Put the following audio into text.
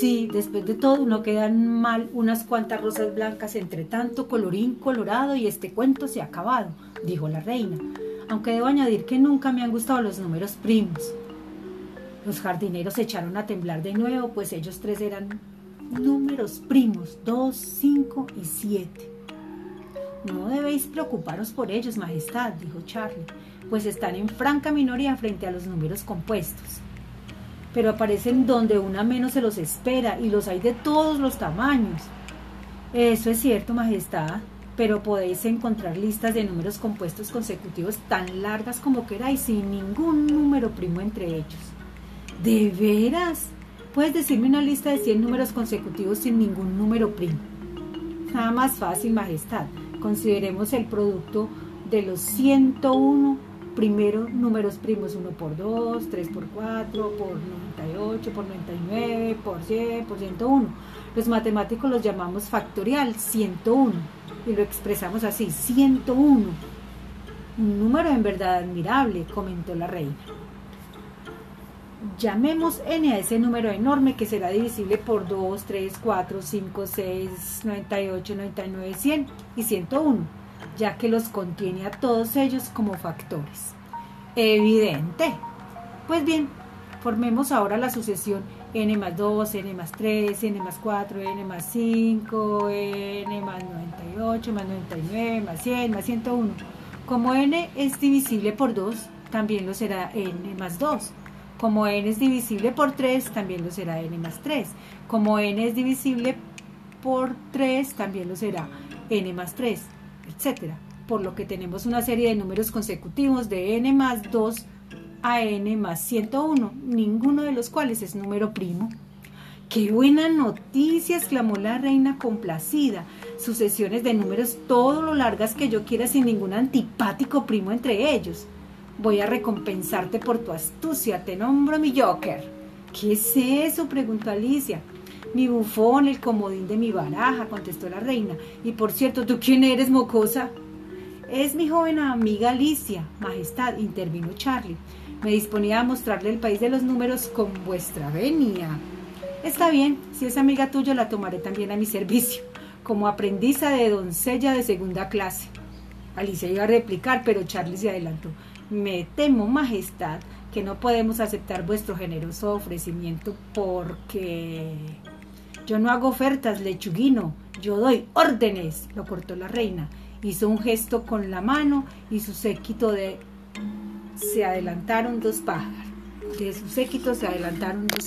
Sí, después de todo no quedan mal unas cuantas rosas blancas entre tanto colorín colorado y este cuento se ha acabado, dijo la reina, aunque debo añadir que nunca me han gustado los números primos. Los jardineros se echaron a temblar de nuevo, pues ellos tres eran números primos, dos, cinco y siete. No debéis preocuparos por ellos, Majestad, dijo Charlie, pues están en franca minoría frente a los números compuestos. Pero aparecen donde una menos se los espera y los hay de todos los tamaños. Eso es cierto, Majestad, pero podéis encontrar listas de números compuestos consecutivos tan largas como queráis sin ningún número primo entre ellos. ¿De veras? ¿Puedes decirme una lista de 100 números consecutivos sin ningún número primo? Nada más fácil, Majestad. Consideremos el producto de los 101 primeros números primos 1 por 2, 3 por 4, por 98, por 99, por 100, por 101. Los matemáticos los llamamos factorial 101 y lo expresamos así, 101. Un número en verdad admirable, comentó la reina. Llamemos n a ese número enorme que será divisible por 2, 3, 4, 5, 6, 98, 99, 100 y 101, ya que los contiene a todos ellos como factores. Evidente. Pues bien, formemos ahora la sucesión n más 2, n más 3, n más 4, n más 5, n más 98, más 99, más 100, más 101. Como n es divisible por 2, también lo será n más 2. Como n es divisible por 3, también lo será n más 3. Como n es divisible por 3, también lo será n más 3, etc. Por lo que tenemos una serie de números consecutivos de n más 2 a n más 101, ninguno de los cuales es número primo. ¡Qué buena noticia! exclamó la reina complacida. Sucesiones de números todo lo largas que yo quiera sin ningún antipático primo entre ellos. Voy a recompensarte por tu astucia, te nombro mi Joker. ¿Qué es eso? preguntó Alicia. Mi bufón, el comodín de mi baraja, contestó la reina. Y por cierto, ¿tú quién eres, mocosa? Es mi joven amiga Alicia, Majestad, intervino Charlie. Me disponía a mostrarle el país de los números con vuestra venia. Está bien, si es amiga tuya la tomaré también a mi servicio, como aprendiza de doncella de segunda clase. Alicia iba a replicar, pero Charlie se adelantó. Me temo, Majestad, que no podemos aceptar vuestro generoso ofrecimiento porque yo no hago ofertas, lechuguino, yo doy órdenes, lo cortó la reina. Hizo un gesto con la mano y su séquito de... Se adelantaron dos pájaros. De su séquito se adelantaron dos